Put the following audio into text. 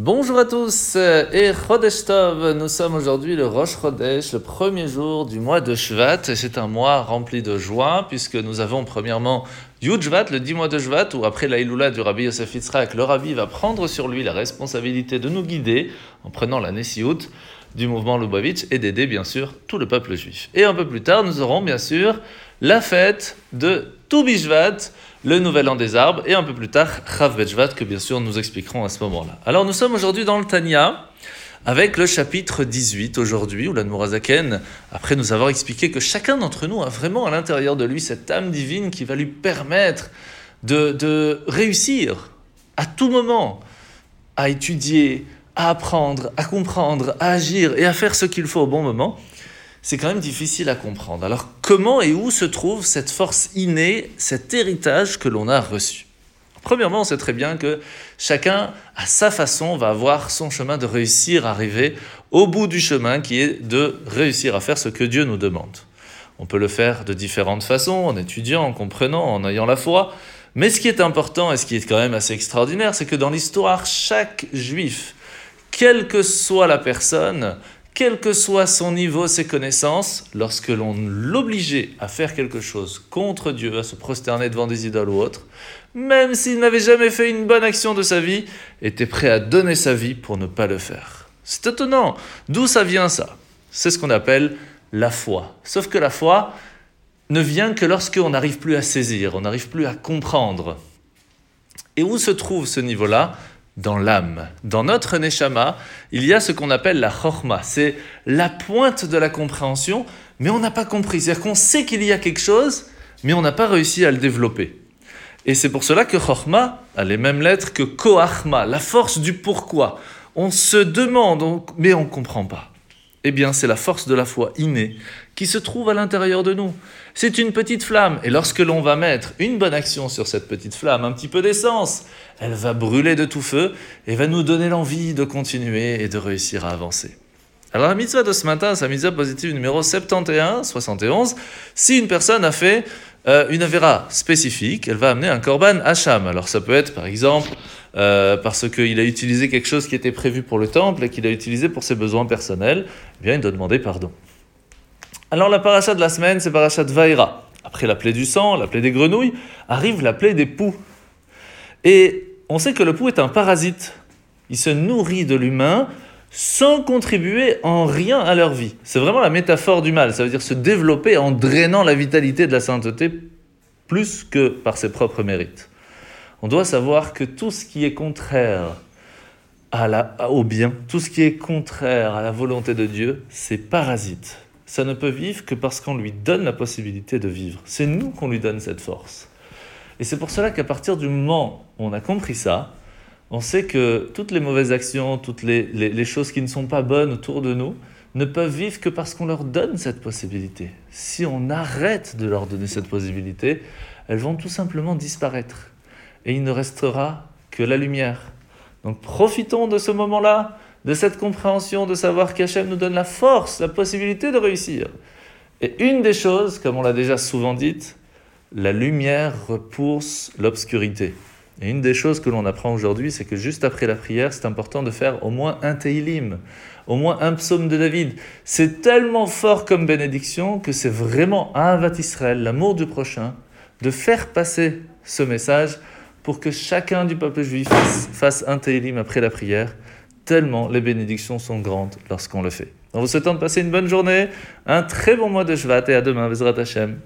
Bonjour à tous et Chodesh Tov. Nous sommes aujourd'hui le Rosh Chodesh, le premier jour du mois de Shvat. Et c'est un mois rempli de joie puisque nous avons premièrement Yud Shvat, le 10 mois de Shvat, où après l'Aïloula du Rabbi Yosef Yitzhak, le Rabbi va prendre sur lui la responsabilité de nous guider en prenant la Nessiut du mouvement Lubavitch et d'aider bien sûr tout le peuple juif. Et un peu plus tard, nous aurons bien sûr la fête de Toubishvat, le nouvel an des arbres, et un peu plus tard, Chav Bejvat, que bien sûr nous expliquerons à ce moment-là. Alors nous sommes aujourd'hui dans le Tanya, avec le chapitre 18 aujourd'hui, où l'Anmorazaken, après nous avoir expliqué que chacun d'entre nous a vraiment à l'intérieur de lui cette âme divine qui va lui permettre de, de réussir à tout moment à étudier, à apprendre, à comprendre, à agir et à faire ce qu'il faut au bon moment, c'est quand même difficile à comprendre. Alors comment et où se trouve cette force innée, cet héritage que l'on a reçu? Premièrement, on sait très bien que chacun, à sa façon, va avoir son chemin de réussir à arriver au bout du chemin qui est de réussir à faire ce que Dieu nous demande. On peut le faire de différentes façons, en étudiant, en comprenant, en ayant la foi. Mais ce qui est important et ce qui est quand même assez extraordinaire, c'est que dans l'histoire, chaque juif, quelle que soit la personne, quel que soit son niveau, ses connaissances, lorsque l'on l'obligeait à faire quelque chose contre Dieu, à se prosterner devant des idoles ou autres, même s'il n'avait jamais fait une bonne action de sa vie, était prêt à donner sa vie pour ne pas le faire. C'est étonnant. D'où ça vient ça? C'est ce qu'on appelle la foi. Sauf que la foi ne vient que lorsqu'on n'arrive plus à saisir, on n'arrive plus à comprendre. Et où se trouve ce niveau-là? Dans l'âme. Dans notre neshama, il y a ce qu'on appelle la chorma. C'est la pointe de la compréhension, mais on n'a pas compris. C'est-à-dire qu'on sait qu'il y a quelque chose, mais on n'a pas réussi à le développer. Et c'est pour cela que chorma a les mêmes lettres que koachma, la force du pourquoi. On se demande, mais on ne comprend pas. Eh bien, c'est la force de la foi innée qui se trouve à l'intérieur de nous. C'est une petite flamme, et lorsque l'on va mettre une bonne action sur cette petite flamme, un petit peu d'essence, elle va brûler de tout feu et va nous donner l'envie de continuer et de réussir à avancer. Alors la mitzvah de ce matin, c'est la mitzvah positive numéro 71, 71. Si une personne a fait euh, une avéra spécifique, elle va amener un korban hacham. Alors ça peut être par exemple euh, parce qu'il a utilisé quelque chose qui était prévu pour le temple et qu'il a utilisé pour ses besoins personnels, eh bien il doit demander pardon. Alors la paracha de la semaine, c'est paracha de Vaïra. Après la plaie du sang, la plaie des grenouilles, arrive la plaie des poux. Et on sait que le pou est un parasite. Il se nourrit de l'humain sans contribuer en rien à leur vie. C'est vraiment la métaphore du mal. Ça veut dire se développer en drainant la vitalité de la sainteté plus que par ses propres mérites. On doit savoir que tout ce qui est contraire au bien, tout ce qui est contraire à la volonté de Dieu, c'est parasite. Ça ne peut vivre que parce qu'on lui donne la possibilité de vivre. C'est nous qu'on lui donne cette force. Et c'est pour cela qu'à partir du moment où on a compris ça, on sait que toutes les mauvaises actions, toutes les, choses qui ne sont pas bonnes autour de nous, ne peuvent vivre que parce qu'on leur donne cette possibilité. Si on arrête de leur donner cette possibilité, elles vont tout simplement disparaître. Et il ne restera que la lumière. Donc profitons de ce moment-là, de cette compréhension, de savoir qu'Hachem nous donne la force, la possibilité de réussir. Et une des choses, comme on l'a déjà souvent dit, la lumière repousse l'obscurité. Et une des choses que l'on apprend aujourd'hui, c'est que juste après la prière, c'est important de faire au moins un Teilim, au moins un psaume de David. C'est tellement fort comme bénédiction que c'est vraiment un Vat Israël, l'amour du prochain, de faire passer ce message pour que chacun du peuple juif fasse un Teilim après la prière, tellement les bénédictions sont grandes lorsqu'on le fait. En vous souhaitant de passer une bonne journée, un très bon mois de Shvat et à demain, Bezrat Hashem.